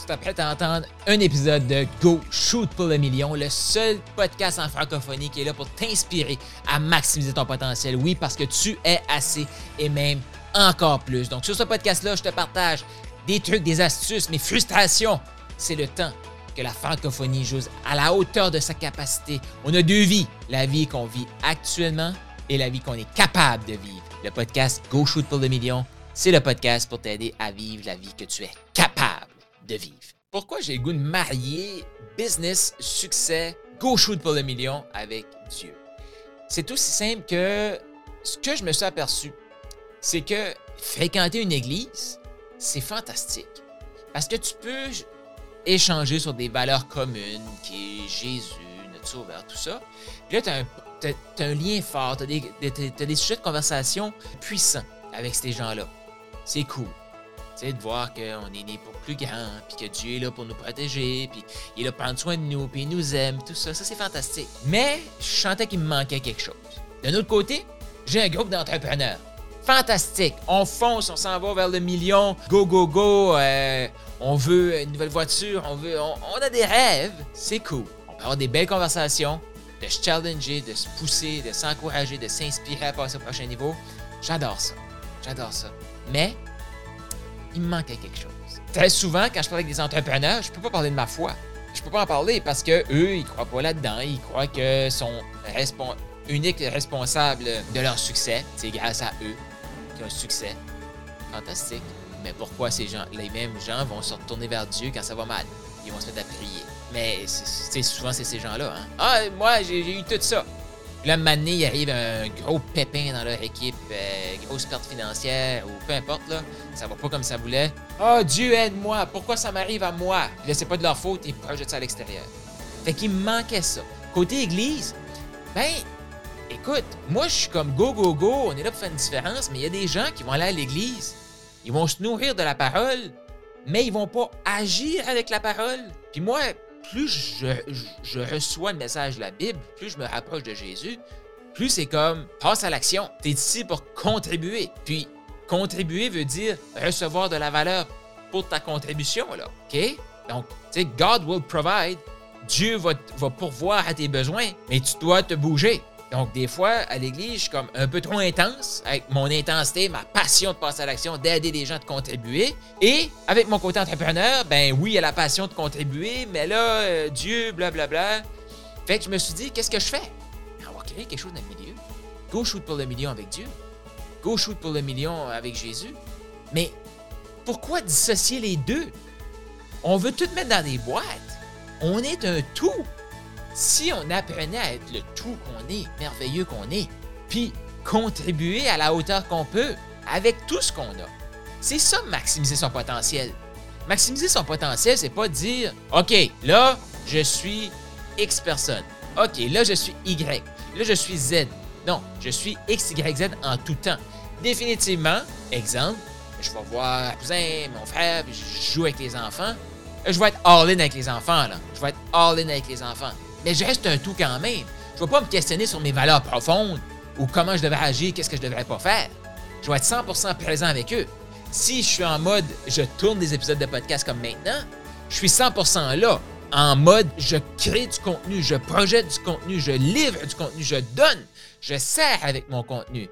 Tu t'apprêtes à entendre un épisode de Go Shoot pour le million, le seul podcast en francophonie qui est là pour t'inspirer à maximiser ton potentiel. Oui, parce que tu es assez et même encore plus. Donc, sur ce podcast-là, je te partage des trucs, des astuces, mes frustrations. C'est le temps que la francophonie joue à la hauteur de sa capacité. On a deux vies, la vie qu'on vit actuellement et la vie qu'on est capable de vivre. Le podcast Go Shoot pour le million, c'est le podcast pour t'aider à vivre la vie que tu es capable vivre. Pourquoi j'ai le goût de marier business, succès, Go pour le million avec Dieu? C'est aussi simple que ce que je me suis aperçu, c'est que fréquenter une église, c'est fantastique. Parce que tu peux échanger sur des valeurs communes, qui est Jésus, notre sauveur, tout ça. Puis là, tu as, un lien fort, tu as, des sujets de conversation puissants avec ces gens-là. C'est cool. Sais, de voir qu'on est né pour plus grand, puis que Dieu est là pour nous protéger, puis il est là pour prendre soin de nous, puis il nous aime, tout ça. Ça, c'est fantastique. Mais je sentais qu'il me manquait quelque chose. D'un autre côté, j'ai un groupe d'entrepreneurs fantastique. On fonce, on s'en va vers le million. Go, go, go. Euh, on veut une nouvelle voiture. On, veut, on, a des rêves. C'est cool. On peut avoir des belles conversations, de se challenger, de se pousser, de s'encourager, de s'inspirer à passer au prochain niveau. J'adore ça. J'adore ça. Mais, il me manquait quelque chose. Très souvent, quand je parle avec des entrepreneurs, je peux pas parler de ma foi. Je peux pas en parler parce que eux, ils croient pas là-dedans. Ils croient que sont uniques responsables de leur succès, c'est grâce à eux un succès. Fantastique. Mais pourquoi ces gens, les mêmes gens vont se retourner vers Dieu quand ça va mal? Ils vont se mettre à prier. Mais souvent, c'est ces gens-là. Hein? Ah, moi, j'ai eu tout ça. Là, maintenant, il arrive un gros pépin dans leur équipe, euh, grosse perte financière ou peu importe, là. Ça va pas comme ça voulait. Oh, Dieu aide-moi. Pourquoi ça m'arrive à moi? Puis là, c'est pas de leur faute, ils projettent ça à l'extérieur. Fait qu'il me manquait ça. Côté Église, ben, écoute, moi, je suis comme go, go, go, on est là pour faire une différence, mais il y a des gens qui vont aller à l'église, ils vont se nourrir de la parole, mais ils vont pas agir avec la parole. Puis moi, plus je, reçois le message de la Bible, plus je me rapproche de Jésus, plus c'est comme passe à l'action. Tu ici pour contribuer. Puis contribuer veut dire recevoir de la valeur pour ta contribution, là. OK? Donc, tu sais, God will provide. Dieu va, pourvoir à tes besoins, mais tu dois te bouger. Donc, des fois, à l'église, je suis comme un peu trop intense avec mon intensité, ma passion de passer à l'action, d'aider les gens, de contribuer. Et avec mon côté entrepreneur, ben oui, il y a la passion de contribuer, mais là, euh, Dieu, blablabla. Fait que je me suis dit, qu'est-ce que je fais? Créer quelque chose dans le milieu. Go shoot pour le million avec Dieu. Go shoot pour le million avec Jésus. Mais pourquoi dissocier les deux? On veut tout mettre dans des boîtes. On est un tout. Si on apprenait à être le tout qu'on est, merveilleux qu'on est, puis contribuer à la hauteur qu'on peut avec tout ce qu'on a, c'est ça maximiser son potentiel. Maximiser son potentiel, c'est pas dire OK, là, je suis X personne. OK, là, je suis Y. Là, je suis Z. Non, je suis X, Y, Z en tout temps. Définitivement, exemple, je vais voir mon cousin, mon frère, je joue avec les enfants. Je vais être all-in avec les enfants, là. Je vais être all-in avec les enfants mais je reste un tout quand même. Je ne vais pas me questionner sur mes valeurs profondes ou comment je devrais agir, qu'est-ce que je devrais pas faire. Je vais être 100% présent avec eux. Si je suis en mode je tourne des épisodes de podcast comme maintenant, je suis 100% là. En mode je crée du contenu, je projette du contenu, je livre du contenu, je donne, je sers avec mon contenu.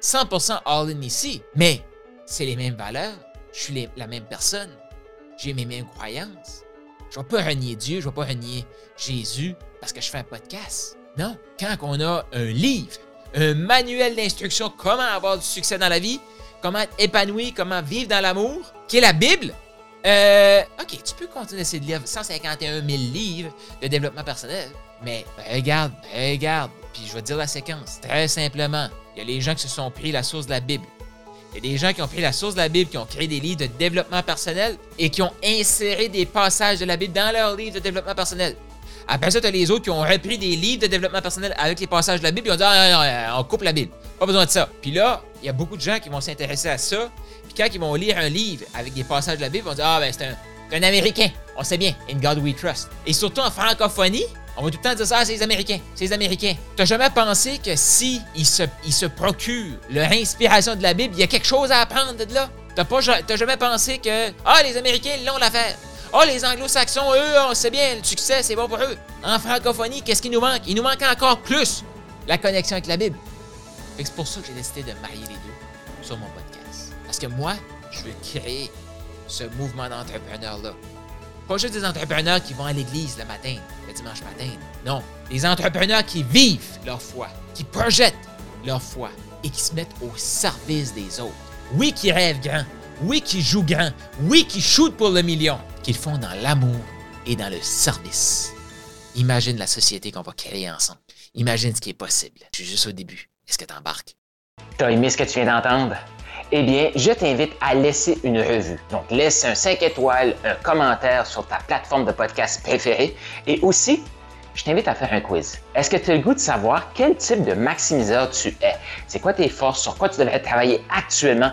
100% all-in ici. Mais c'est les mêmes valeurs, je suis la même personne, j'ai mes mêmes croyances. Je ne vais pas renier Dieu, je ne vais pas renier Jésus parce que je fais un podcast. Non, quand on a un livre, un manuel d'instruction comment avoir du succès dans la vie, comment être épanoui, comment vivre dans l'amour, qui est la Bible, euh, OK, tu peux continuer de lire 151 000 livres de développement personnel, mais regarde, regarde, puis je vais te dire la séquence, très simplement. Il y a les gens qui se sont pris la source de la Bible. Il y a des gens qui ont pris la source de la Bible, qui ont créé des livres de développement personnel et qui ont inséré des passages de la Bible dans leurs livres de développement personnel. Après ça, tu as les autres qui ont repris des livres de développement personnel avec les passages de la Bible et ont dit ah, on coupe la Bible. Pas besoin de ça. Puis là, il y a beaucoup de gens qui vont s'intéresser à ça. Puis quand ils vont lire un livre avec des passages de la Bible, ils vont dire Ah, ben, c'est un, Américain. On sait bien. In God we trust. Et surtout en francophonie, on va tout le temps dire ça, ah, c'est les Américains, c'est les Américains. T'as jamais pensé que si ils se, ils procurent leur inspiration de la Bible, il y a quelque chose à apprendre de là? T'as pas, jamais pensé que, ah, les Américains l'ont l'affaire. Oh, les anglo-saxons, eux, on sait bien, le succès, c'est bon pour eux. En francophonie, qu'est-ce qui nous manque? Il nous manque encore plus la connexion avec la Bible. C'est pour ça que j'ai décidé de marier les deux sur mon podcast. Parce que moi, je veux créer ce mouvement d'entrepreneurs-là. Pas juste des entrepreneurs qui vont à l'église le matin, le dimanche matin. Non, des entrepreneurs qui vivent leur foi, qui projettent leur foi et qui se mettent au service des autres. Oui, qui rêvent grand. Oui, qui jouent grand. Oui, qui shootent pour le million. Qu'ils font dans l'amour et dans le service. Imagine la société qu'on va créer ensemble. Imagine ce qui est possible. Je suis juste au début. Est-ce que tu embarques? T'as aimé ce que tu viens d'entendre? Eh bien, je t'invite à laisser une revue. Donc, laisse un 5 étoiles, un commentaire sur ta plateforme de podcast préférée et aussi, je t'invite à faire un quiz. Est-ce que tu as le goût de savoir quel type de maximiseur tu es? C'est quoi tes forces? Sur quoi tu devrais travailler actuellement?